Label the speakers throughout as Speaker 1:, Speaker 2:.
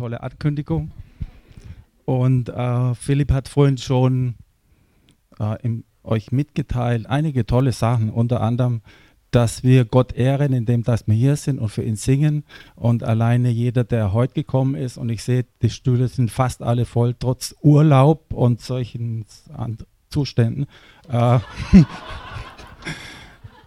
Speaker 1: tolle Ankündigung. Und äh, Philipp hat vorhin schon äh, im, euch mitgeteilt, einige tolle Sachen, unter anderem, dass wir Gott ehren, indem dass wir hier sind und für ihn singen. Und alleine jeder, der heute gekommen ist, und ich sehe, die Stühle sind fast alle voll, trotz Urlaub und solchen Zuständen. Äh,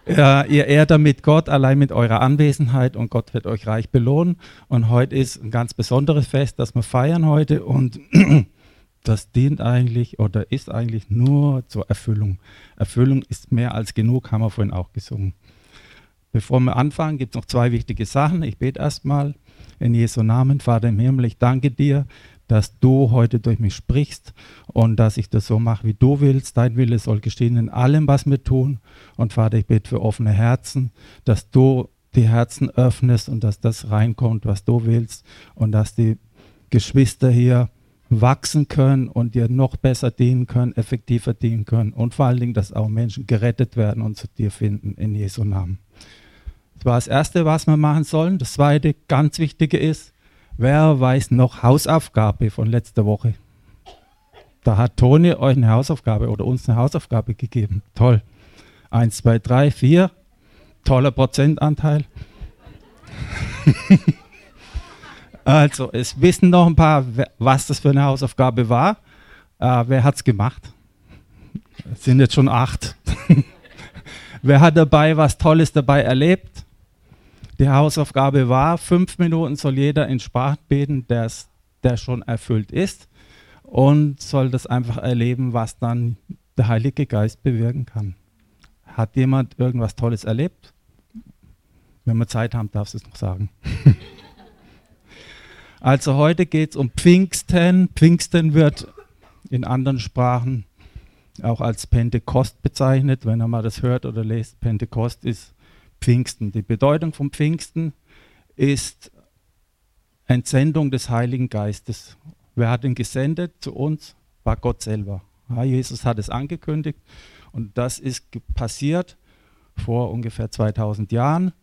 Speaker 1: Ja, ihr ehrt damit Gott allein mit eurer Anwesenheit und Gott wird euch reich belohnen. Und heute ist ein ganz besonderes Fest, das wir feiern heute und das dient eigentlich oder ist eigentlich nur zur Erfüllung. Erfüllung ist mehr als genug, haben wir vorhin auch gesungen. Bevor wir anfangen, gibt es noch zwei wichtige Sachen. Ich bete erstmal in Jesu Namen, Vater im Himmel, ich danke dir, dass du heute durch mich sprichst und dass ich das so mache, wie du willst. Dein Wille soll geschehen in allem, was wir tun. Und Vater, ich bete für offene Herzen, dass du die Herzen öffnest und dass das reinkommt, was du willst und dass die Geschwister hier wachsen können und dir noch besser dienen können, effektiver dienen können und vor allen Dingen, dass auch Menschen gerettet werden und zu dir finden in Jesu Namen. Das war das Erste, was wir machen sollen. Das Zweite, ganz Wichtige ist, Wer weiß noch Hausaufgabe von letzter Woche? Da hat Toni euch eine Hausaufgabe oder uns eine Hausaufgabe gegeben. Toll. Eins, zwei, drei, vier. Toller Prozentanteil. also, es wissen noch ein paar, was das für eine Hausaufgabe war. Äh, wer hat es gemacht? Es sind jetzt schon acht. wer hat dabei was Tolles dabei erlebt? Die Hausaufgabe war, fünf Minuten soll jeder in Sprachen beten, der schon erfüllt ist und soll das einfach erleben, was dann der Heilige Geist bewirken kann. Hat jemand irgendwas Tolles erlebt? Wenn wir Zeit haben, darfst du es noch sagen. also heute geht es um Pfingsten. Pfingsten wird in anderen Sprachen auch als Pentekost bezeichnet. Wenn er mal das hört oder lest, Pentekost ist Pfingsten. Die Bedeutung von Pfingsten ist Entsendung des Heiligen Geistes. Wer hat ihn gesendet zu uns? War Gott selber. Ja, Jesus hat es angekündigt und das ist passiert vor ungefähr 2000 Jahren,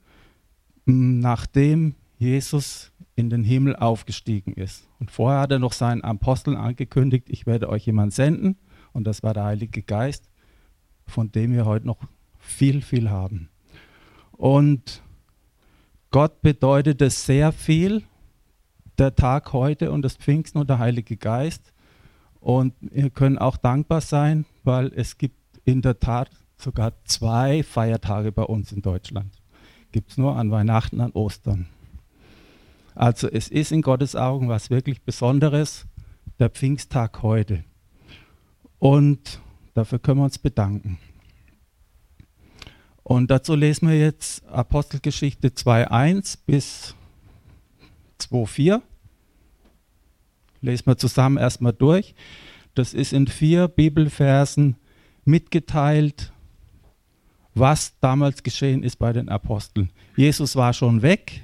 Speaker 1: nachdem Jesus in den Himmel aufgestiegen ist. Und vorher hat er noch seinen Aposteln angekündigt, ich werde euch jemanden senden und das war der Heilige Geist, von dem wir heute noch viel, viel haben. Und Gott bedeutet es sehr viel, der Tag heute und das Pfingsten und der Heilige Geist. Und wir können auch dankbar sein, weil es gibt in der Tat sogar zwei Feiertage bei uns in Deutschland. Gibt es nur an Weihnachten, an Ostern. Also es ist in Gottes Augen was wirklich Besonderes, der Pfingsttag heute. Und dafür können wir uns bedanken. Und dazu lesen wir jetzt Apostelgeschichte 2.1 bis 2.4. Lesen wir zusammen erstmal durch. Das ist in vier Bibelversen mitgeteilt, was damals geschehen ist bei den Aposteln. Jesus war schon weg,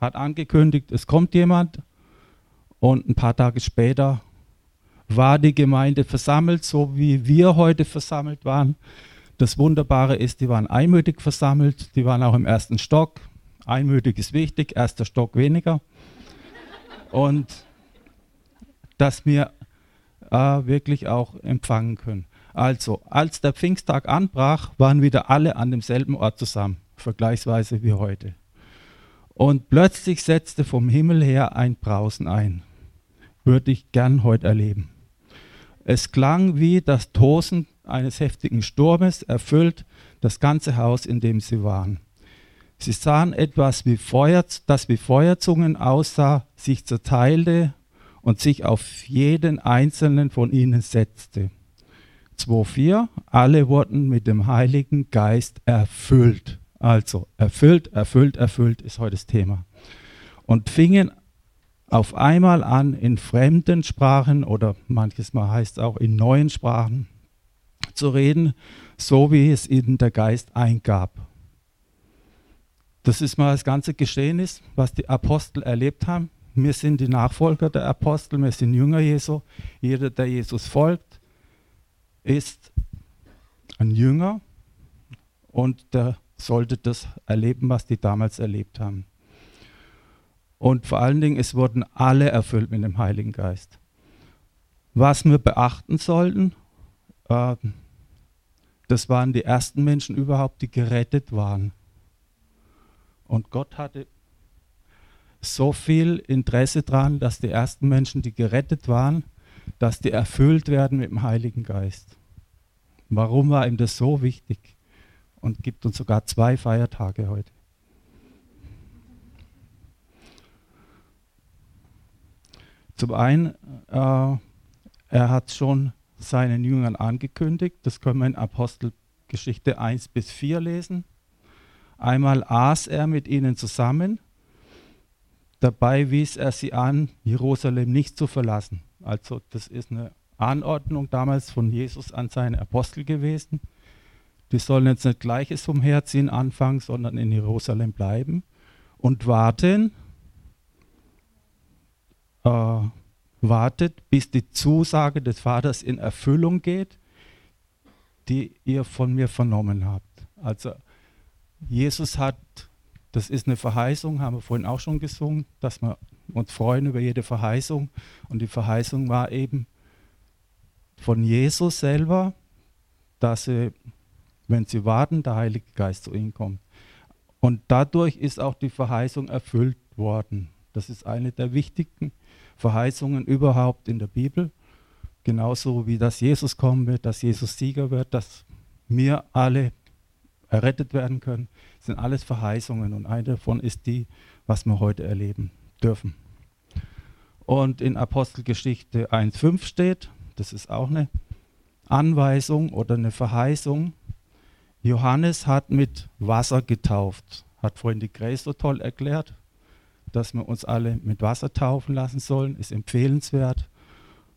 Speaker 1: hat angekündigt, es kommt jemand und ein paar Tage später war die Gemeinde versammelt, so wie wir heute versammelt waren. Das Wunderbare ist, die waren einmütig versammelt, die waren auch im ersten Stock. Einmütig ist wichtig, erster Stock weniger. Und dass wir äh, wirklich auch empfangen können. Also, als der Pfingsttag anbrach, waren wieder alle an demselben Ort zusammen, vergleichsweise wie heute. Und plötzlich setzte vom Himmel her ein Brausen ein. Würde ich gern heute erleben. Es klang wie das Tosen eines heftigen Sturmes erfüllt das ganze Haus, in dem sie waren. Sie sahen etwas, wie Feuer, das wie Feuerzungen aussah, sich zerteilte und sich auf jeden einzelnen von ihnen setzte. 2.4. Alle wurden mit dem Heiligen Geist erfüllt. Also erfüllt, erfüllt, erfüllt ist heute das Thema. Und fingen auf einmal an, in fremden Sprachen oder manches Mal heißt es auch in neuen Sprachen zu reden, so wie es ihnen der Geist eingab. Das ist mal das ganze Geschehnis, was die Apostel erlebt haben. Wir sind die Nachfolger der Apostel, wir sind Jünger Jesu. Jeder, der Jesus folgt, ist ein Jünger und der sollte das erleben, was die damals erlebt haben. Und vor allen Dingen, es wurden alle erfüllt mit dem Heiligen Geist. Was wir beachten sollten, äh, das waren die ersten Menschen überhaupt, die gerettet waren. Und Gott hatte so viel Interesse daran, dass die ersten Menschen, die gerettet waren, dass die erfüllt werden mit dem Heiligen Geist. Warum war ihm das so wichtig? Und gibt uns sogar zwei Feiertage heute. Zum einen, äh, er hat schon seinen Jüngern angekündigt, das können wir in Apostelgeschichte 1 bis 4 lesen. Einmal aß er mit ihnen zusammen, dabei wies er sie an, Jerusalem nicht zu verlassen. Also das ist eine Anordnung damals von Jesus an seine Apostel gewesen. Die sollen jetzt nicht gleiches umherziehen anfangen, sondern in Jerusalem bleiben und warten, äh, wartet, bis die Zusage des Vaters in Erfüllung geht, die ihr von mir vernommen habt. Also Jesus hat, das ist eine Verheißung, haben wir vorhin auch schon gesungen, dass wir uns freuen über jede Verheißung. Und die Verheißung war eben von Jesus selber, dass sie, wenn sie warten, der Heilige Geist zu ihnen kommt. Und dadurch ist auch die Verheißung erfüllt worden. Das ist eine der wichtigen Verheißungen überhaupt in der Bibel. Genauso wie dass Jesus kommen wird, dass Jesus Sieger wird, dass wir alle errettet werden können, sind alles Verheißungen und eine davon ist die, was wir heute erleben dürfen. Und in Apostelgeschichte 1.5 steht, das ist auch eine Anweisung oder eine Verheißung, Johannes hat mit Wasser getauft, hat vorhin die Grace so toll erklärt, dass wir uns alle mit Wasser taufen lassen sollen, ist empfehlenswert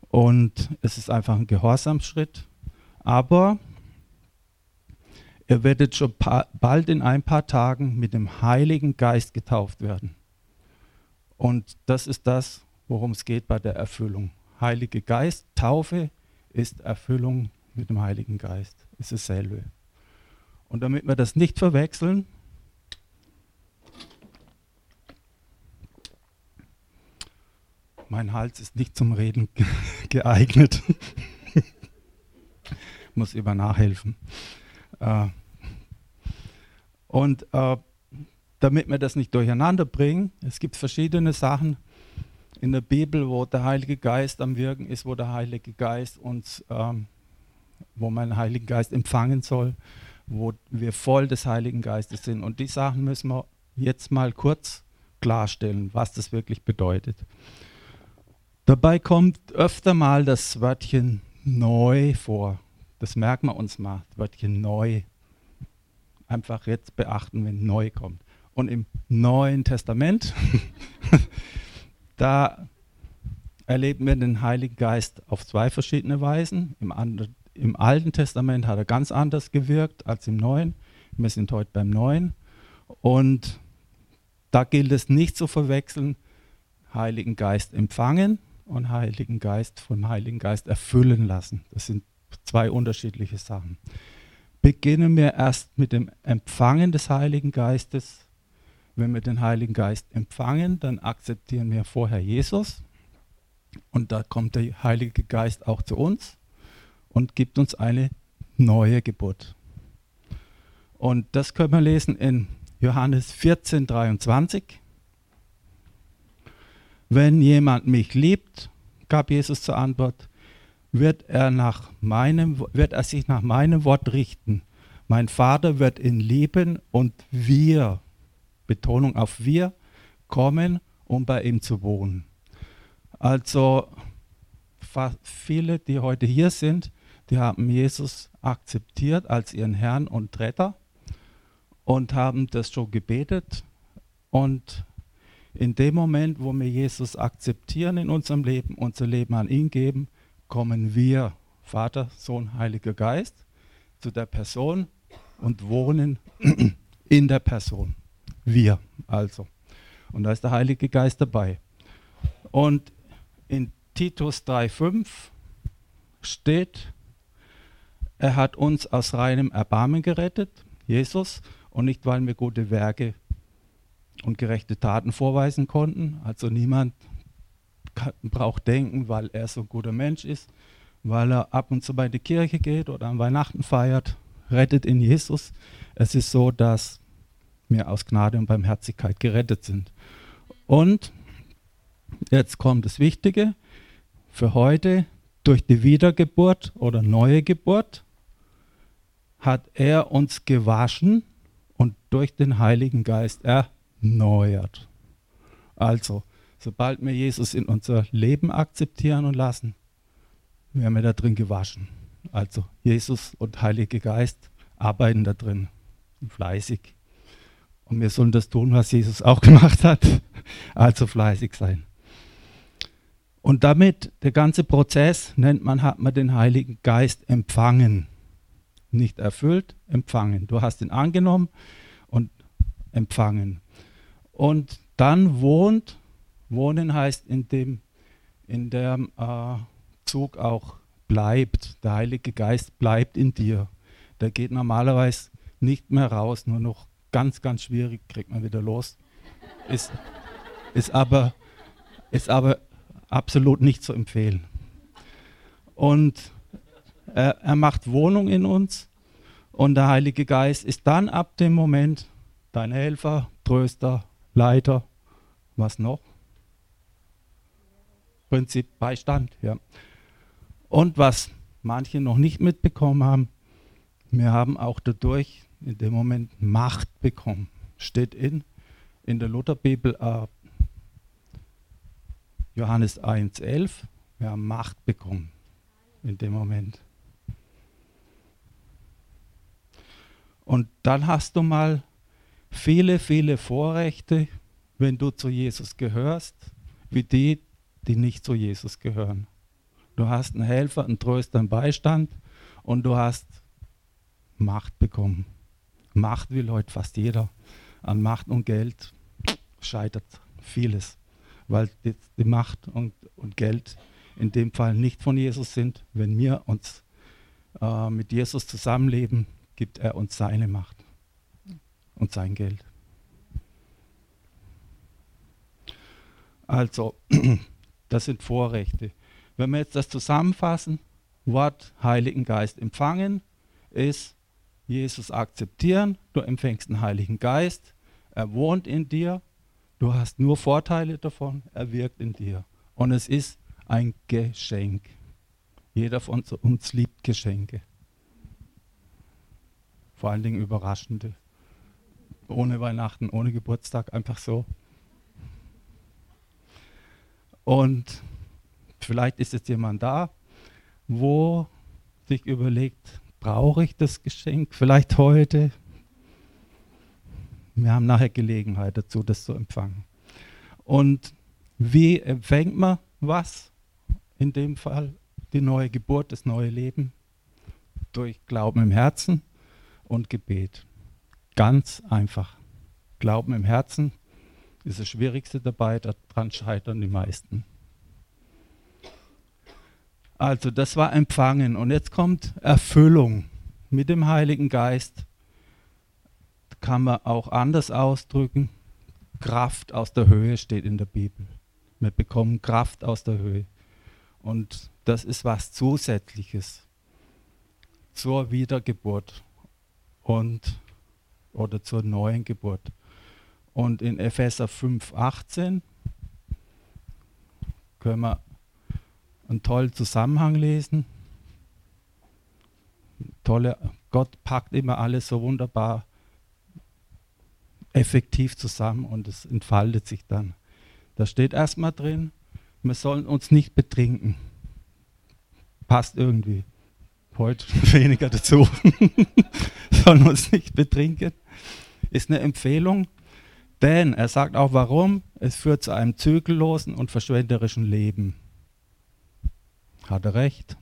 Speaker 1: und es ist einfach ein Gehorsamsschritt. Aber ihr werdet schon bald in ein paar Tagen mit dem Heiligen Geist getauft werden. Und das ist das, worum es geht bei der Erfüllung. Heilige Geist, Taufe ist Erfüllung mit dem Heiligen Geist. Ist dasselbe. Und damit wir das nicht verwechseln, Mein Hals ist nicht zum Reden geeignet. Muss immer nachhelfen. Äh, und äh, damit wir das nicht durcheinander bringen, es gibt verschiedene Sachen in der Bibel, wo der Heilige Geist am Wirken ist, wo der Heilige Geist uns, ähm, wo man den Heiligen Geist empfangen soll, wo wir voll des Heiligen Geistes sind. Und die Sachen müssen wir jetzt mal kurz klarstellen, was das wirklich bedeutet. Dabei kommt öfter mal das Wörtchen neu vor. Das merken wir uns mal, das Wörtchen neu. Einfach jetzt beachten, wenn neu kommt. Und im Neuen Testament, da erleben wir den Heiligen Geist auf zwei verschiedene Weisen. Im, anderen, Im Alten Testament hat er ganz anders gewirkt als im Neuen. Wir sind heute beim Neuen. Und da gilt es nicht zu verwechseln, Heiligen Geist empfangen und Heiligen Geist vom Heiligen Geist erfüllen lassen. Das sind zwei unterschiedliche Sachen. Beginnen wir erst mit dem Empfangen des Heiligen Geistes. Wenn wir den Heiligen Geist empfangen, dann akzeptieren wir vorher Jesus und da kommt der Heilige Geist auch zu uns und gibt uns eine neue Geburt. Und das können wir lesen in Johannes 14, 23. Wenn jemand mich liebt, gab Jesus zur Antwort, wird er, nach meinem, wird er sich nach meinem Wort richten. Mein Vater wird ihn lieben und wir, Betonung auf wir, kommen, um bei ihm zu wohnen. Also viele, die heute hier sind, die haben Jesus akzeptiert als ihren Herrn und Retter und haben das schon gebetet und in dem Moment, wo wir Jesus akzeptieren in unserem Leben, unser Leben an ihn geben, kommen wir, Vater, Sohn, Heiliger Geist, zu der Person und wohnen in der Person. Wir also. Und da ist der Heilige Geist dabei. Und in Titus 3,5 steht, er hat uns aus reinem Erbarmen gerettet, Jesus, und nicht weil wir gute Werke und gerechte Taten vorweisen konnten. Also niemand braucht denken, weil er so ein guter Mensch ist, weil er ab und zu bei der Kirche geht oder an Weihnachten feiert, rettet in Jesus. Es ist so, dass wir aus Gnade und Barmherzigkeit gerettet sind. Und jetzt kommt das Wichtige für heute, durch die Wiedergeburt oder neue Geburt hat er uns gewaschen und durch den Heiligen Geist erneuert. Also, sobald wir Jesus in unser Leben akzeptieren und lassen, werden wir da drin gewaschen. Also Jesus und Heiliger Geist arbeiten da drin, fleißig. Und wir sollen das tun, was Jesus auch gemacht hat, also fleißig sein. Und damit, der ganze Prozess nennt man, hat man den Heiligen Geist empfangen. Nicht erfüllt, empfangen. Du hast ihn angenommen und empfangen. Und dann wohnt, wohnen heißt in dem, in dem äh, Zug auch bleibt. Der Heilige Geist bleibt in dir. Der geht normalerweise nicht mehr raus, nur noch ganz, ganz schwierig, kriegt man wieder los. Ist, ist, aber, ist aber absolut nicht zu empfehlen. Und er, er macht Wohnung in uns und der Heilige Geist ist dann ab dem Moment dein Helfer, Tröster, Leiter, was noch? Prinzip Beistand, ja. Und was manche noch nicht mitbekommen haben, wir haben auch dadurch in dem Moment Macht bekommen. Steht in, in der Lutherbibel äh, Johannes 1,11. Wir haben Macht bekommen in dem Moment. Und dann hast du mal viele, viele Vorrechte, wenn du zu Jesus gehörst, wie die, die nicht zu Jesus gehören. Du hast einen Helfer, einen Tröster, einen Beistand und du hast Macht bekommen. Macht will heute fast jeder. An Macht und Geld scheitert vieles, weil die, Macht und, und, Geld in dem Fall nicht von Jesus sind. Wenn wir uns äh, mit Jesus zusammenleben, gibt er uns seine Macht und sein Geld. Also, das sind Vorrechte. Wenn wir jetzt das zusammenfassen, Wort Heiligen Geist empfangen ist Jesus akzeptieren, du empfängst den Heiligen Geist, er wohnt in dir, du hast nur Vorteile davon, er wirkt in dir. Und es ist ein Geschenk. Jeder von uns liebt Geschenke. Vor allen Dingen überraschende. Ohne Weihnachten, ohne Geburtstag, einfach so. Und vielleicht ist jetzt jemand da, wo sich überlegt, Brauche ich das Geschenk vielleicht heute? Wir haben nachher Gelegenheit dazu, das zu empfangen. Und wie empfängt man was? In dem Fall die neue Geburt, das neue Leben durch Glauben im Herzen und Gebet. Ganz einfach. Glauben im Herzen ist das Schwierigste dabei, daran scheitern die meisten. Also das war Empfangen und jetzt kommt Erfüllung mit dem Heiligen Geist. Kann man auch anders ausdrücken. Kraft aus der Höhe steht in der Bibel. Wir bekommen Kraft aus der Höhe. Und das ist was Zusätzliches zur Wiedergeburt und oder zur neuen Geburt. Und in Epheser 5,18 können wir einen tollen Zusammenhang lesen. Tolle, Gott packt immer alles so wunderbar effektiv zusammen und es entfaltet sich dann. Da steht erstmal drin, wir sollen uns nicht betrinken. Passt irgendwie. Heute weniger dazu. sollen uns nicht betrinken. Ist eine Empfehlung, denn er sagt auch warum. Es führt zu einem zügellosen und verschwenderischen Leben. Hat er recht.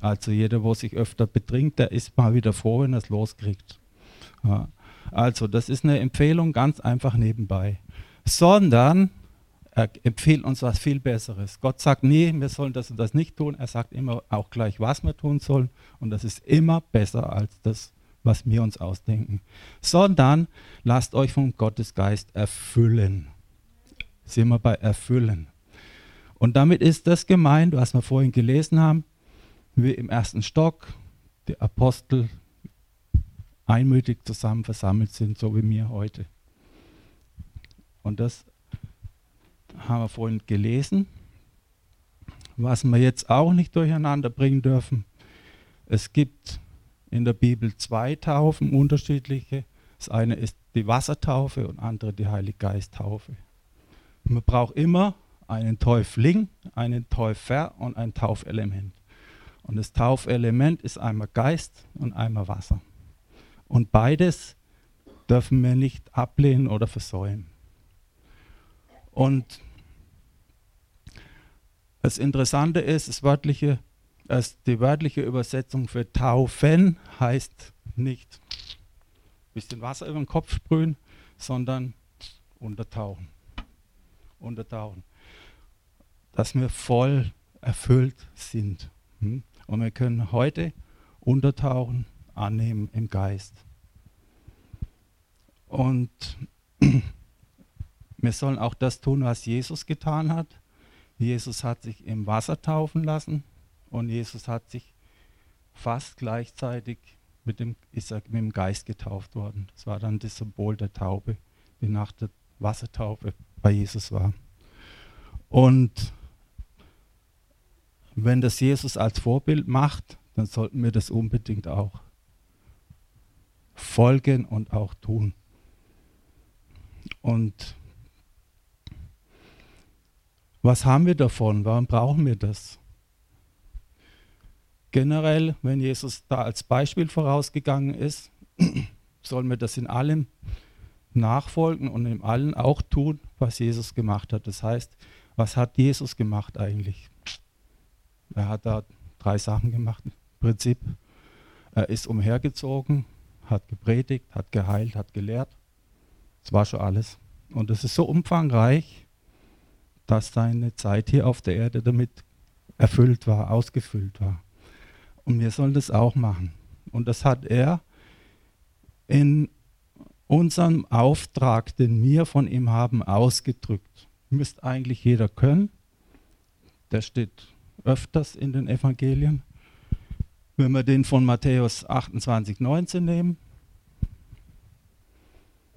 Speaker 1: Also jeder, wo sich öfter betrinkt, der ist mal wieder froh, wenn er es loskriegt. Ja. Also das ist eine Empfehlung ganz einfach nebenbei. Sondern er empfiehlt uns was viel Besseres. Gott sagt nie, wir sollen das und das nicht tun. Er sagt immer auch gleich, was wir tun sollen. Und das ist immer besser als das, was wir uns ausdenken, sondern lasst euch vom Gottesgeist erfüllen. Sind wir bei erfüllen. Und damit ist das gemeint, was wir vorhin gelesen haben, wie im ersten Stock die Apostel einmütig zusammen versammelt sind, so wie wir heute. Und das haben wir vorhin gelesen. Was wir jetzt auch nicht durcheinander bringen dürfen, es gibt in der Bibel zwei Taufen, unterschiedliche. Das eine ist die Wassertaufe und andere die Heiliggeisttaufe. Man braucht immer einen Täufling, einen Täufer und ein Taufelement. Und das Taufelement ist einmal Geist und einmal Wasser. Und beides dürfen wir nicht ablehnen oder versäumen. Und das Interessante ist, das wörtliche, das, die wörtliche Übersetzung für taufen heißt nicht ein bisschen Wasser über den Kopf sprühen, sondern untertauchen. Untertauchen. Dass wir voll erfüllt sind. Hm? Und wir können heute untertauchen, annehmen im Geist. Und wir sollen auch das tun, was Jesus getan hat. Jesus hat sich im Wasser taufen lassen und Jesus hat sich fast gleichzeitig mit dem, ist er mit dem Geist getauft worden. Das war dann das Symbol der Taube, die nach der Wassertaufe bei Jesus war. Und wenn das Jesus als Vorbild macht, dann sollten wir das unbedingt auch folgen und auch tun. Und was haben wir davon? Warum brauchen wir das? Generell, wenn Jesus da als Beispiel vorausgegangen ist, sollen wir das in allem nachfolgen und in allem auch tun, was Jesus gemacht hat. Das heißt, was hat Jesus gemacht eigentlich? Er hat da drei Sachen gemacht. Im Prinzip, er ist umhergezogen, hat gepredigt, hat geheilt, hat gelehrt. Das war schon alles. Und es ist so umfangreich, dass seine Zeit hier auf der Erde damit erfüllt war, ausgefüllt war. Und wir sollen das auch machen. Und das hat er in unserem Auftrag, den wir von ihm haben, ausgedrückt. Müsste eigentlich jeder können. Der steht öfters in den Evangelien. Wenn wir den von Matthäus 28, 19 nehmen,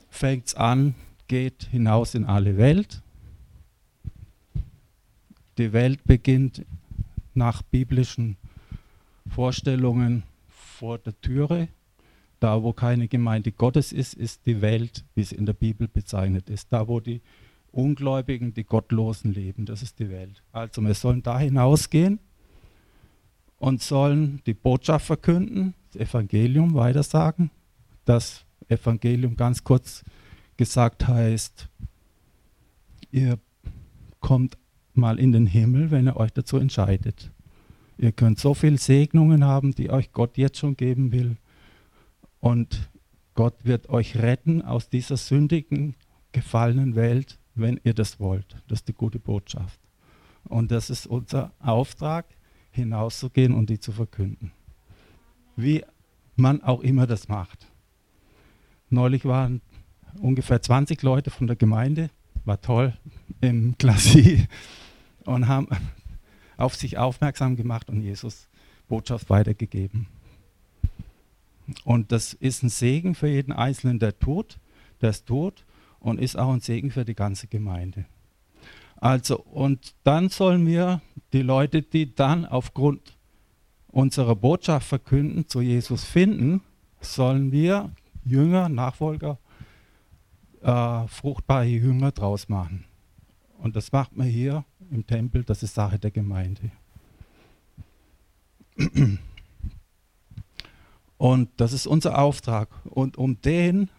Speaker 1: fängt es an, geht hinaus in alle Welt die Welt beginnt nach biblischen Vorstellungen vor der Türe. Da, wo keine Gemeinde Gottes ist, ist die Welt, wie sie in der Bibel bezeichnet ist. Da, wo die Ungläubigen, die Gottlosen leben, das ist die Welt. Also wir sollen da hinausgehen und sollen die Botschaft verkünden, das Evangelium weitersagen. Das Evangelium ganz kurz gesagt heißt, ihr kommt mal in den Himmel, wenn ihr euch dazu entscheidet. Ihr könnt so viele Segnungen haben, die euch Gott jetzt schon geben will. Und Gott wird euch retten aus dieser sündigen, gefallenen Welt, wenn ihr das wollt. Das ist die gute Botschaft. Und das ist unser Auftrag, hinauszugehen und die zu verkünden. Wie man auch immer das macht. Neulich waren ungefähr 20 Leute von der Gemeinde, war toll, im Klassie und haben auf sich aufmerksam gemacht und Jesus Botschaft weitergegeben. Und das ist ein Segen für jeden Einzelnen, der tut, der es tut und ist auch ein Segen für die ganze Gemeinde. Also, und dann sollen wir die Leute, die dann aufgrund unserer Botschaft verkünden, zu Jesus finden, sollen wir Jünger, Nachfolger, äh, fruchtbare Jünger draus machen. Und das macht man hier im Tempel, das ist Sache der Gemeinde. Und das ist unser Auftrag. Und um den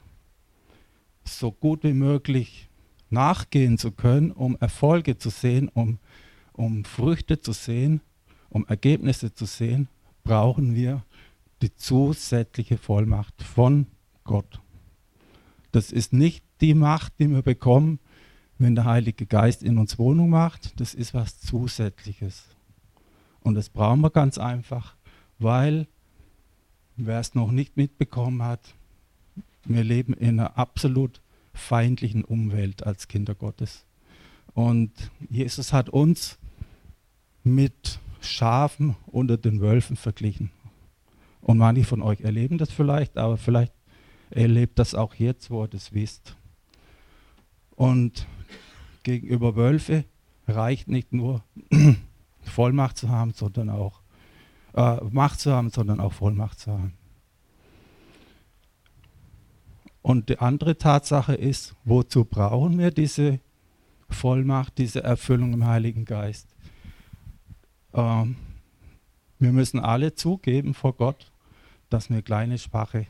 Speaker 1: so gut wie möglich nachgehen zu können, um Erfolge zu sehen, um, um Früchte zu sehen, um Ergebnisse zu sehen, brauchen wir die zusätzliche Vollmacht von Gott. Das ist nicht die Macht, die wir bekommen, wenn der Heilige Geist in uns Wohnung macht, das ist was Zusätzliches. Und das brauchen wir ganz einfach, weil wer es noch nicht mitbekommen hat, wir leben in einer absolut feindlichen Umwelt als Kinder Gottes. Und Jesus hat uns mit Schafen unter den Wölfen verglichen. Und manche von euch erleben das vielleicht, aber vielleicht erlebt das auch jetzt, wo ihr das wisst. Und gegenüber Wölfe reicht nicht nur Vollmacht zu haben, sondern auch äh, Macht zu haben, sondern auch Vollmacht zu haben. Und die andere Tatsache ist, wozu brauchen wir diese Vollmacht, diese Erfüllung im Heiligen Geist? Ähm, wir müssen alle zugeben vor Gott, dass wir kleine, schwache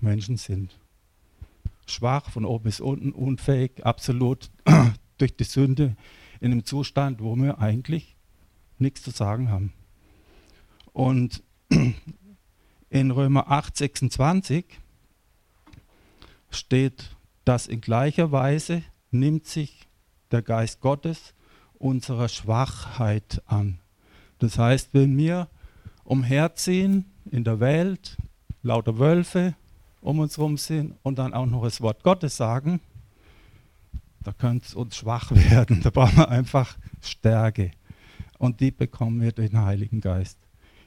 Speaker 1: Menschen sind. Schwach von oben bis unten, unfähig, absolut durch die Sünde in einem Zustand, wo wir eigentlich nichts zu sagen haben. Und in Römer 8, 26 steht, dass in gleicher Weise nimmt sich der Geist Gottes unserer Schwachheit an. Das heißt, wenn wir umherziehen in der Welt, lauter Wölfe um uns herum sind und dann auch noch das Wort Gottes sagen, da könnte es uns schwach werden. Da brauchen wir einfach Stärke. Und die bekommen wir durch den Heiligen Geist.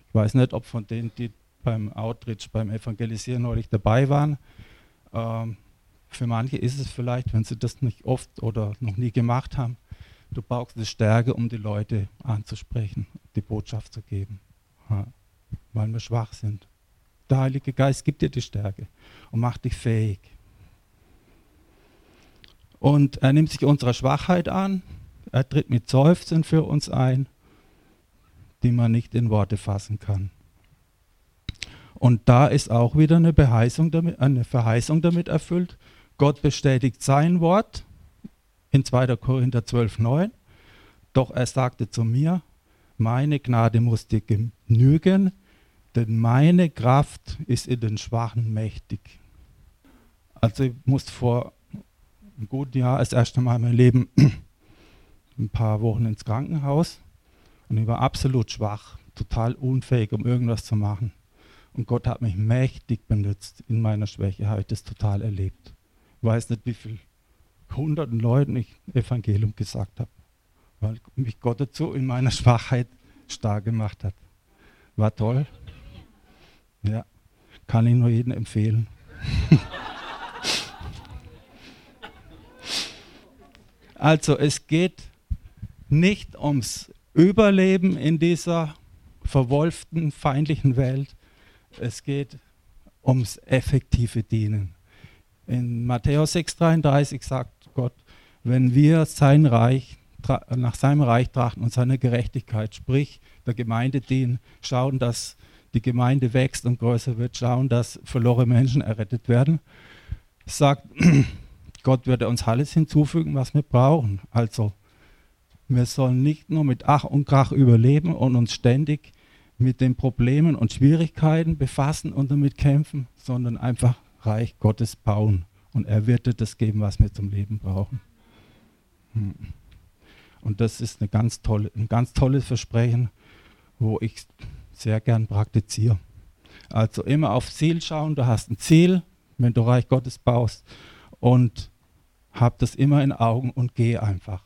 Speaker 1: Ich weiß nicht, ob von denen, die beim Outreach, beim Evangelisieren neulich dabei waren, ähm, für manche ist es vielleicht, wenn sie das nicht oft oder noch nie gemacht haben, du brauchst eine Stärke, um die Leute anzusprechen, die Botschaft zu geben, ja, weil wir schwach sind. Der Heilige Geist gibt dir die Stärke und macht dich fähig. Und er nimmt sich unserer Schwachheit an, er tritt mit Seufzen für uns ein, die man nicht in Worte fassen kann. Und da ist auch wieder eine, damit, eine Verheißung damit erfüllt. Gott bestätigt sein Wort in 2. Korinther 12, 9. Doch er sagte zu mir, meine Gnade muss dir genügen, denn meine Kraft ist in den Schwachen mächtig. Also ich musste vor einem guten Jahr das erste Mal in meinem Leben ein paar Wochen ins Krankenhaus und ich war absolut schwach, total unfähig, um irgendwas zu machen. Und Gott hat mich mächtig benutzt in meiner Schwäche, habe ich das total erlebt. Ich weiß nicht, wie viel hunderten Leuten ich Evangelium gesagt habe, weil mich Gott dazu in meiner Schwachheit stark gemacht hat. War toll. Ja, kann ich nur jedem empfehlen. also es geht nicht ums Überleben in dieser verwolften, feindlichen Welt. Es geht ums effektive Dienen. In Matthäus 6,33 sagt Gott, wenn wir sein Reich, nach seinem Reich trachten und seiner Gerechtigkeit, sprich der Gemeinde dienen, schauen, dass die Gemeinde wächst und größer wird, schauen, dass verlorene Menschen errettet werden. Sagt, Gott würde uns alles hinzufügen, was wir brauchen. Also, wir sollen nicht nur mit Ach und Krach überleben und uns ständig mit den Problemen und Schwierigkeiten befassen und damit kämpfen, sondern einfach Reich Gottes bauen. Und er wird dir das geben, was wir zum Leben brauchen. Und das ist eine ganz tolle, ein ganz tolles Versprechen, wo ich sehr gern praktiziere. Also immer aufs Ziel schauen, du hast ein Ziel, wenn du Reich Gottes baust und hab das immer in Augen und geh einfach.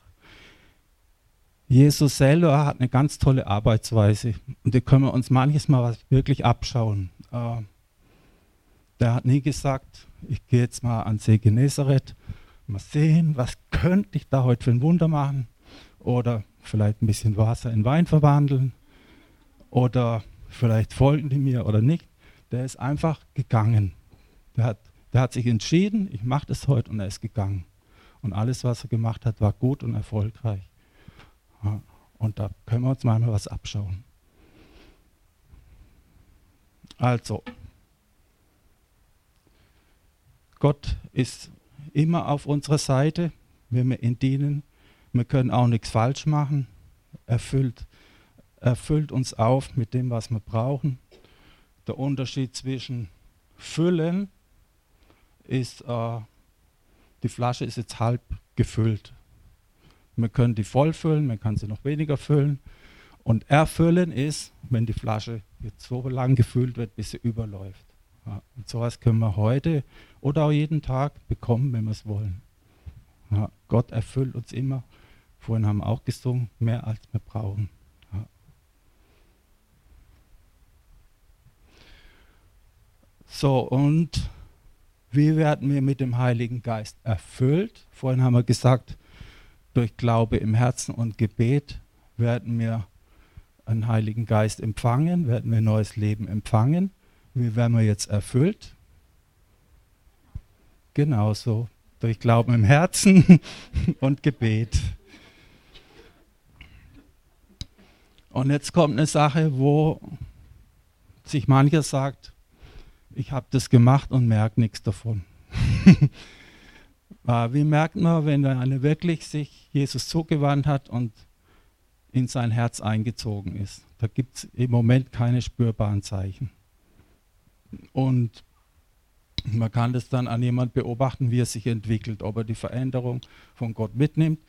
Speaker 1: Jesus selber hat eine ganz tolle Arbeitsweise und da können wir uns manches Mal wirklich abschauen. Äh, der hat nie gesagt, ich gehe jetzt mal an See Genezareth, mal sehen, was könnte ich da heute für ein Wunder machen oder vielleicht ein bisschen Wasser in Wein verwandeln oder vielleicht folgen die mir oder nicht. Der ist einfach gegangen. Der hat, der hat sich entschieden, ich mache das heute und er ist gegangen. Und alles, was er gemacht hat, war gut und erfolgreich. Ja, und da können wir uns manchmal was abschauen. Also, Gott ist immer auf unserer Seite, wenn wir ihn dienen. Wir können auch nichts falsch machen. Erfüllt, erfüllt uns auf mit dem, was wir brauchen. Der Unterschied zwischen füllen ist, äh, die Flasche ist jetzt halb gefüllt. Wir können die voll füllen, man kann sie noch weniger füllen. Und erfüllen ist, wenn die Flasche jetzt so lang gefüllt wird, bis sie überläuft. Ja, und sowas können wir heute oder auch jeden Tag bekommen, wenn wir es wollen. Ja, Gott erfüllt uns immer. Vorhin haben wir auch gesungen, mehr als wir brauchen. So, und wie werden wir mit dem Heiligen Geist erfüllt? Vorhin haben wir gesagt, durch Glaube im Herzen und Gebet werden wir einen Heiligen Geist empfangen, werden wir neues Leben empfangen. Wie werden wir jetzt erfüllt? Genauso, durch Glauben im Herzen und Gebet. Und jetzt kommt eine Sache, wo sich mancher sagt, ich habe das gemacht und merke nichts davon. Ah, wie merkt man, wenn einer wirklich sich Jesus zugewandt hat und in sein Herz eingezogen ist? Da gibt es im Moment keine spürbaren Zeichen. Und man kann das dann an jemand beobachten, wie er sich entwickelt, ob er die Veränderung von Gott mitnimmt.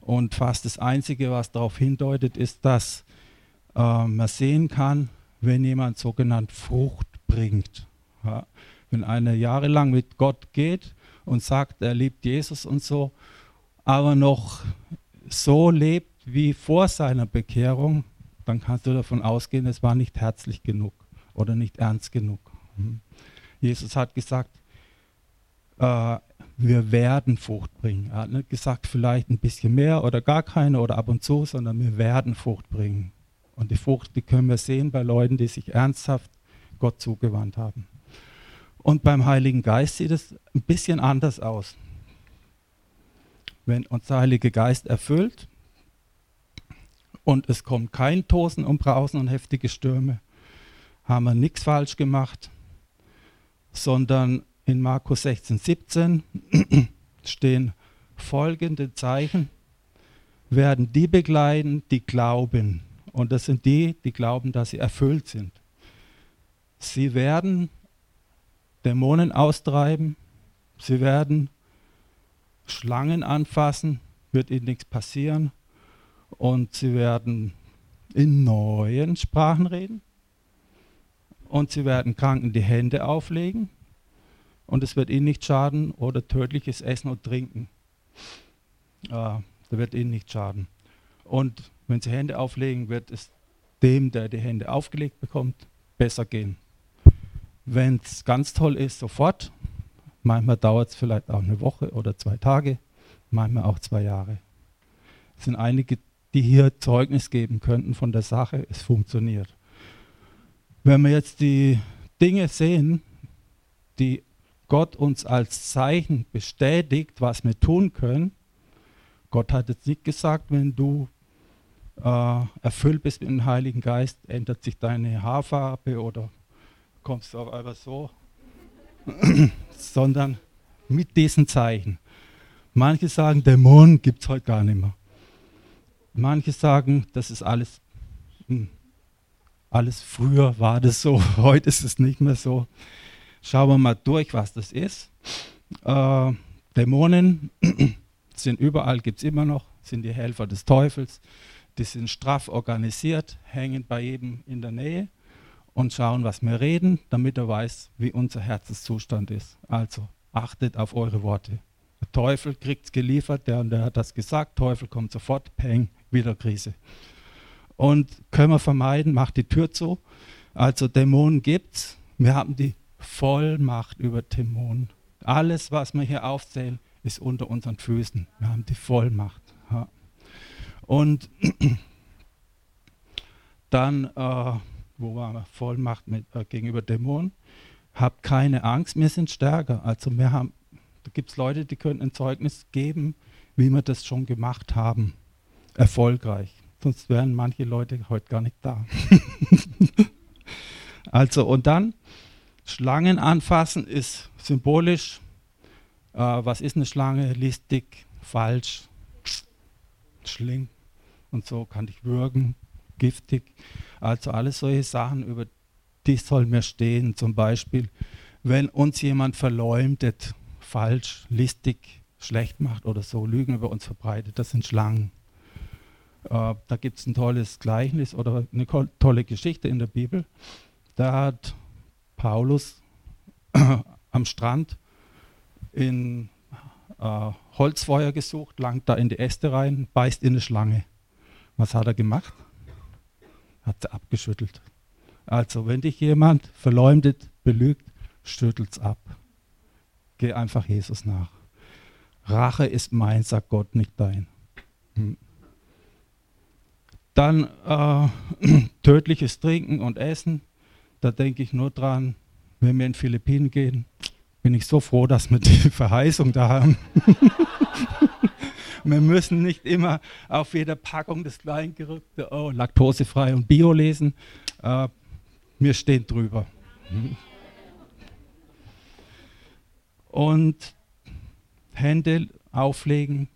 Speaker 1: Und fast das Einzige, was darauf hindeutet, ist, dass äh, man sehen kann, wenn jemand sogenannt Frucht bringt. Ja, wenn einer jahrelang mit Gott geht und sagt, er liebt Jesus und so, aber noch so lebt wie vor seiner Bekehrung, dann kannst du davon ausgehen, es war nicht herzlich genug oder nicht ernst genug. Hm. Jesus hat gesagt, äh, wir werden Frucht bringen. Er hat nicht gesagt, vielleicht ein bisschen mehr oder gar keine oder ab und zu, sondern wir werden Frucht bringen. Und die Frucht, die können wir sehen bei Leuten, die sich ernsthaft Gott zugewandt haben. Und beim Heiligen Geist sieht es ein bisschen anders aus. Wenn uns der Heilige Geist erfüllt und es kommt kein Tosen und Brausen und heftige Stürme, haben wir nichts falsch gemacht, sondern in Markus 16, 17 stehen folgende Zeichen, werden die begleiten, die glauben. Und das sind die, die glauben, dass sie erfüllt sind. Sie werden Dämonen austreiben, sie werden Schlangen anfassen, wird ihnen nichts passieren. Und sie werden in neuen Sprachen reden. Und sie werden Kranken die Hände auflegen. Und es wird ihnen nicht schaden oder tödliches Essen und Trinken. Äh, da wird ihnen nicht schaden. Und wenn sie Hände auflegen, wird es dem, der die Hände aufgelegt bekommt, besser gehen. Wenn es ganz toll ist, sofort. Manchmal dauert es vielleicht auch eine Woche oder zwei Tage, manchmal auch zwei Jahre. Es sind einige, die hier Zeugnis geben könnten von der Sache, es funktioniert. Wenn wir jetzt die Dinge sehen, die Gott uns als Zeichen bestätigt, was wir tun können, Gott hat jetzt nicht gesagt, wenn du äh, erfüllt bist mit dem Heiligen Geist, ändert sich deine Haarfarbe oder kommst du einmal so, sondern mit diesen Zeichen. Manche sagen, Dämonen gibt es heute gar nicht mehr. Manche sagen, das ist alles, hm, alles früher war das so, heute ist es nicht mehr so. Schauen wir mal durch, was das ist. Äh, Dämonen sind überall, gibt es immer noch, sind die Helfer des Teufels. Die sind straff organisiert, hängen bei jedem in der Nähe und schauen, was wir reden, damit er weiß, wie unser Herzenszustand ist. Also achtet auf eure Worte. Der Teufel kriegt es geliefert, der und der hat das gesagt, Teufel kommt sofort, peng, wieder Krise. Und können wir vermeiden, macht die Tür zu. Also Dämonen gibt's. Wir haben die Vollmacht über Dämonen. Alles, was wir hier aufzählen, ist unter unseren Füßen. Wir haben die Vollmacht. Ja. Und dann, äh, wo wir? Vollmacht mit, äh, gegenüber Dämonen. Habt keine Angst, wir sind stärker. Also wir haben, da gibt es Leute, die können ein Zeugnis geben, wie wir das schon gemacht haben. Erfolgreich. Sonst wären manche Leute heute gar nicht da. also und dann, Schlangen anfassen ist symbolisch. Äh, was ist eine Schlange? Listig, falsch, schling und so kann ich würgen, giftig. Also alles solche Sachen, über die soll mir stehen. Zum Beispiel, wenn uns jemand verleumdet, falsch, listig, schlecht macht oder so, Lügen über uns verbreitet, das sind Schlangen. Äh, da gibt es ein tolles Gleichnis oder eine tolle Geschichte in der Bibel. Da hat Paulus am Strand in äh, Holzfeuer gesucht, langt da in die Äste rein, beißt in eine Schlange. Was hat er gemacht? Hat sie abgeschüttelt. Also, wenn dich jemand verleumdet, belügt, schüttelt's ab. Geh einfach Jesus nach. Rache ist mein, sagt Gott, nicht dein. Hm. Dann äh, tödliches Trinken und Essen. Da denke ich nur dran, wenn wir in Philippinen gehen, bin ich so froh, dass wir die Verheißung da haben. wir müssen nicht immer auf jeder Packung das Kleingerückte, oh, laktosefrei und bio lesen. Äh, wir stehen drüber. Und Hände auflegen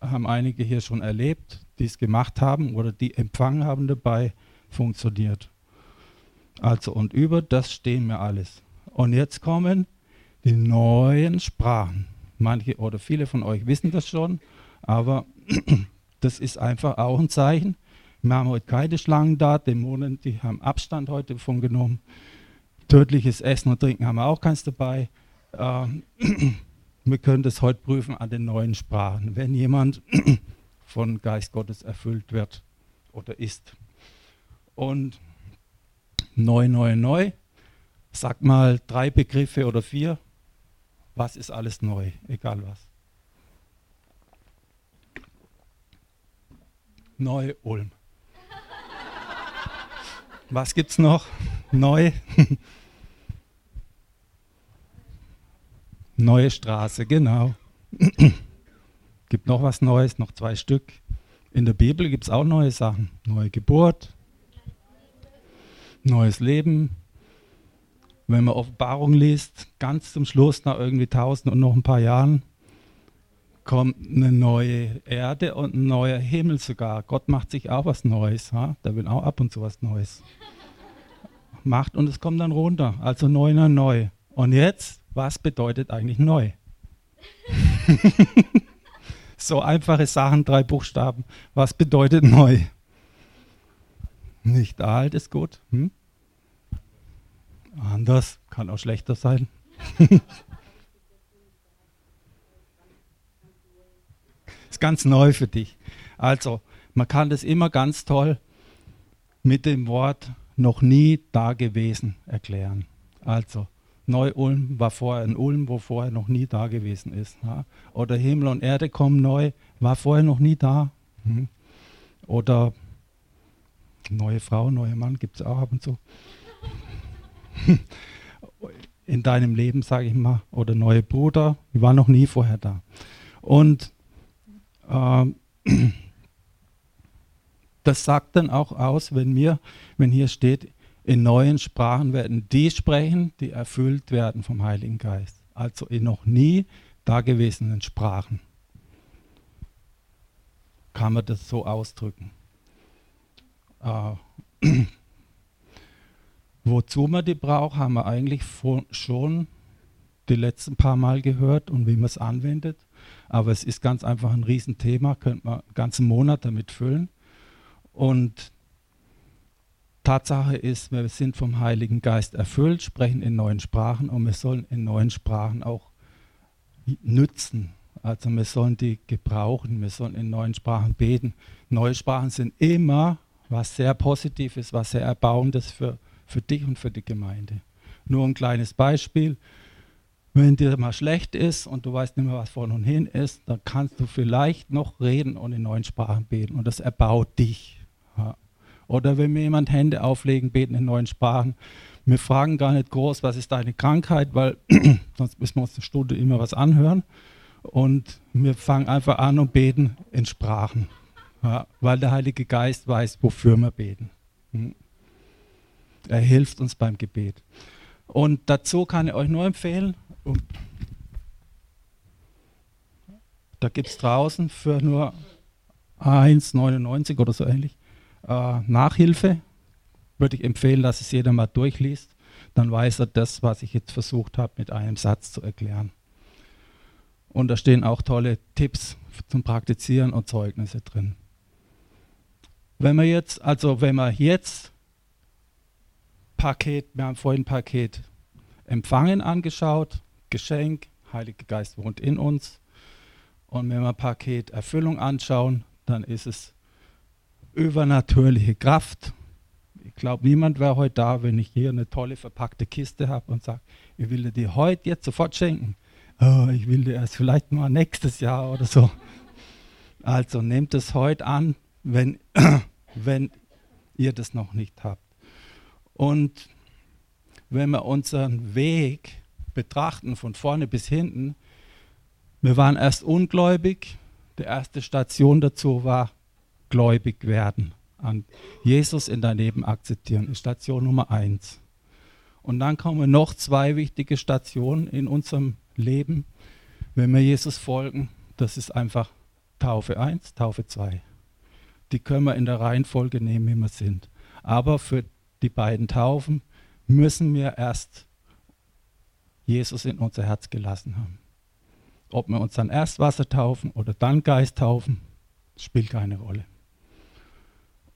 Speaker 1: haben einige hier schon erlebt, die es gemacht haben oder die empfangen haben dabei, funktioniert. Also und über das stehen wir alles. Und jetzt kommen die neuen Sprachen. Manche oder viele von euch wissen das schon, aber das ist einfach auch ein Zeichen. Wir haben heute keine Schlangen da, Dämonen, die haben Abstand heute davon genommen. Tödliches Essen und Trinken haben wir auch keins dabei. Ähm, wir können das heute prüfen an den neuen Sprachen, wenn jemand von Geist Gottes erfüllt wird oder ist. Und neu, neu, neu. Sag mal drei Begriffe oder vier. Was ist alles neu? Egal was. Neu Ulm. Was gibt's noch? Neu. Neue Straße, genau. gibt noch was Neues, noch zwei Stück. In der Bibel gibt es auch neue Sachen. Neue Geburt, neues Leben. Wenn man Offenbarung liest, ganz zum Schluss, nach irgendwie tausend und noch ein paar Jahren, kommt eine neue Erde und ein neuer Himmel sogar. Gott macht sich auch was Neues. Ha? Der will auch ab und zu was Neues. Macht und es kommt dann runter. Also neu, neu, neu. Und jetzt was bedeutet eigentlich neu? so einfache Sachen, drei Buchstaben. Was bedeutet neu? Nicht alt ist gut. Hm? Anders kann auch schlechter sein. ist ganz neu für dich. Also, man kann das immer ganz toll mit dem Wort noch nie da gewesen erklären. Also, Neu-Ulm war vorher ein Ulm, wo vorher noch nie da gewesen ist. Ja. Oder Himmel und Erde kommen neu, war vorher noch nie da. Hm. Oder neue Frau, neuer Mann gibt es auch ab und zu. In deinem Leben, sage ich mal, oder neue Bruder, war noch nie vorher da. Und das sagt dann auch aus, wenn mir, wenn hier steht, in neuen Sprachen werden die sprechen, die erfüllt werden vom Heiligen Geist. Also in noch nie dagewesenen Sprachen. Kann man das so ausdrücken. Äh, wozu man die braucht, haben wir eigentlich schon die letzten paar Mal gehört und wie man es anwendet. Aber es ist ganz einfach ein Riesenthema, könnte man einen ganzen Monat damit füllen. Und Tatsache ist, wir sind vom Heiligen Geist erfüllt, sprechen in neuen Sprachen und wir sollen in neuen Sprachen auch nützen. Also wir sollen die gebrauchen, wir sollen in neuen Sprachen beten. Neue Sprachen sind immer was sehr Positives, was sehr Erbauendes für, für dich und für die Gemeinde. Nur ein kleines Beispiel. Wenn dir mal schlecht ist und du weißt nicht mehr, was vorne und hin ist, dann kannst du vielleicht noch reden und in neuen Sprachen beten. Und das erbaut dich. Ja. Oder wenn mir jemand Hände auflegen, beten in neuen Sprachen. Wir fragen gar nicht groß, was ist deine Krankheit, weil sonst müssen wir uns eine Stunde immer was anhören. Und wir fangen einfach an und beten in Sprachen, ja, weil der Heilige Geist weiß, wofür wir beten. Hm. Er hilft uns beim Gebet. Und dazu kann ich euch nur empfehlen, da gibt es draußen für nur 1,99 oder so ähnlich äh, Nachhilfe. Würde ich empfehlen, dass es jeder mal durchliest. Dann weiß er das, was ich jetzt versucht habe, mit einem Satz zu erklären. Und da stehen auch tolle Tipps zum Praktizieren und Zeugnisse drin. Wenn wir jetzt, also wenn wir jetzt Paket, wir haben vorhin Paket Empfangen angeschaut, Geschenk, Heiliger Geist wohnt in uns. Und wenn wir Paket Erfüllung anschauen, dann ist es übernatürliche Kraft. Ich glaube, niemand wäre heute da, wenn ich hier eine tolle verpackte Kiste habe und sage, ich will dir die heute jetzt sofort schenken. Oh, ich will dir erst vielleicht mal nächstes Jahr oder so. Also nehmt es heute an, wenn, wenn ihr das noch nicht habt. Und wenn wir unseren Weg betrachten, von vorne bis hinten, wir waren erst ungläubig. Die erste Station dazu war gläubig werden. An Jesus in dein Leben akzeptieren ist Station Nummer eins. Und dann kommen noch zwei wichtige Stationen in unserem Leben, wenn wir Jesus folgen. Das ist einfach Taufe 1, Taufe 2. Die können wir in der Reihenfolge nehmen, wie wir sind. Aber für die beiden Taufen müssen wir erst Jesus in unser Herz gelassen haben. Ob wir uns dann erst Wasser taufen oder dann Geist taufen, spielt keine Rolle.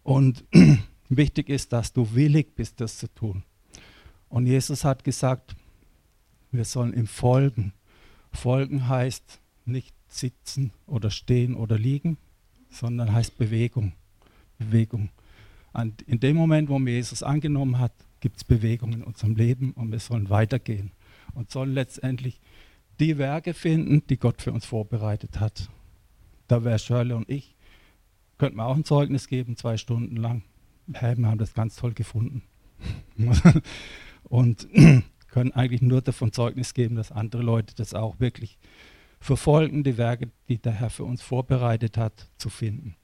Speaker 1: Und wichtig ist, dass du willig bist, das zu tun. Und Jesus hat gesagt, wir sollen ihm folgen. Folgen heißt nicht sitzen oder stehen oder liegen, sondern heißt Bewegung. Bewegung. Und in dem Moment, wo mir Jesus angenommen hat, gibt es Bewegung in unserem Leben und wir sollen weitergehen und sollen letztendlich die Werke finden, die Gott für uns vorbereitet hat. Da wäre Shirley und ich, könnten wir auch ein Zeugnis geben, zwei Stunden lang. Hey, wir haben das ganz toll gefunden. und können eigentlich nur davon Zeugnis geben, dass andere Leute das auch wirklich verfolgen, die Werke, die der Herr für uns vorbereitet hat, zu finden.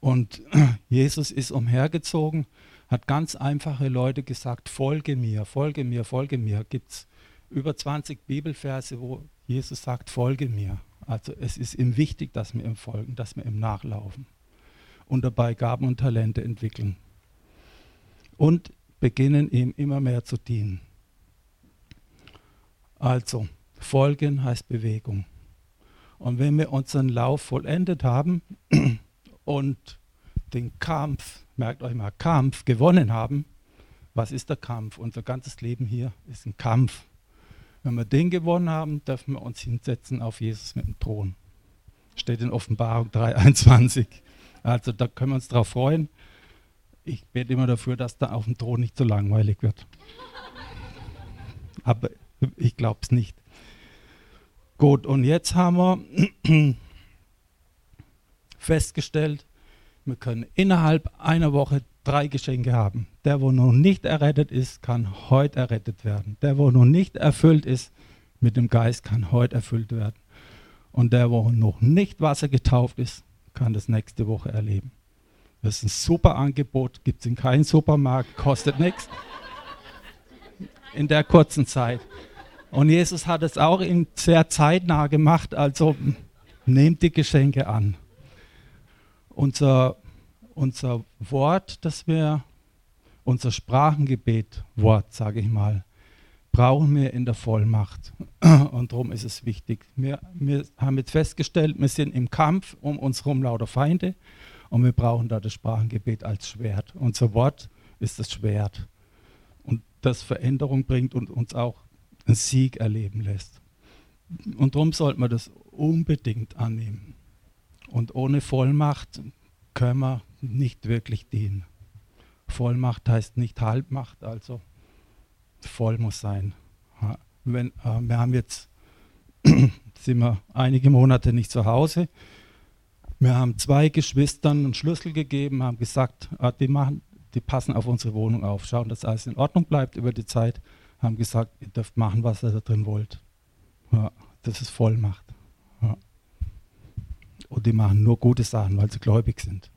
Speaker 1: Und Jesus ist umhergezogen, hat ganz einfache Leute gesagt, folge mir, folge mir, folge mir. Gibt es über 20 Bibelverse, wo Jesus sagt, folge mir. Also es ist ihm wichtig, dass wir ihm folgen, dass wir ihm nachlaufen und dabei Gaben und Talente entwickeln. Und beginnen ihm immer mehr zu dienen. Also, folgen heißt Bewegung. Und wenn wir unseren Lauf vollendet haben, und den Kampf, merkt euch mal, Kampf gewonnen haben, was ist der Kampf? Unser ganzes Leben hier ist ein Kampf. Wenn wir den gewonnen haben, dürfen wir uns hinsetzen auf Jesus mit dem Thron. Steht in Offenbarung 3,21. Also da können wir uns drauf freuen. Ich bete immer dafür, dass da auf dem Thron nicht so langweilig wird. Aber ich glaube es nicht. Gut, und jetzt haben wir festgestellt, wir können innerhalb einer Woche drei Geschenke haben. Der, wo noch nicht errettet ist, kann heute errettet werden. Der, wo noch nicht erfüllt ist mit dem Geist, kann heute erfüllt werden. Und der, wo noch nicht Wasser getauft ist, kann das nächste Woche erleben. Das ist ein super Angebot, gibt es in keinem Supermarkt, kostet nichts. In der kurzen Zeit. Und Jesus hat es auch sehr zeitnah gemacht, also nehmt die Geschenke an unser, unser Wort, das wir, unser Sprachengebet, Wort, sage ich mal, brauchen wir in der Vollmacht. Und darum ist es wichtig. Wir, wir haben jetzt festgestellt, wir sind im Kampf um uns herum lauter Feinde und wir brauchen da das Sprachengebet als Schwert. Unser Wort ist das Schwert und das Veränderung bringt und uns auch einen Sieg erleben lässt. Und darum sollte man das unbedingt annehmen. Und ohne Vollmacht können wir nicht wirklich dienen. Vollmacht heißt nicht Halbmacht, also voll muss sein. Wenn, äh, wir haben jetzt, sind wir einige Monate nicht zu Hause. Wir haben zwei Geschwistern einen Schlüssel gegeben, haben gesagt, äh, die, machen, die passen auf unsere Wohnung auf, schauen, dass alles in Ordnung bleibt über die Zeit, haben gesagt, ihr dürft machen, was ihr da drin wollt. Ja, das ist Vollmacht. Und die machen nur gute Sachen, weil sie gläubig sind.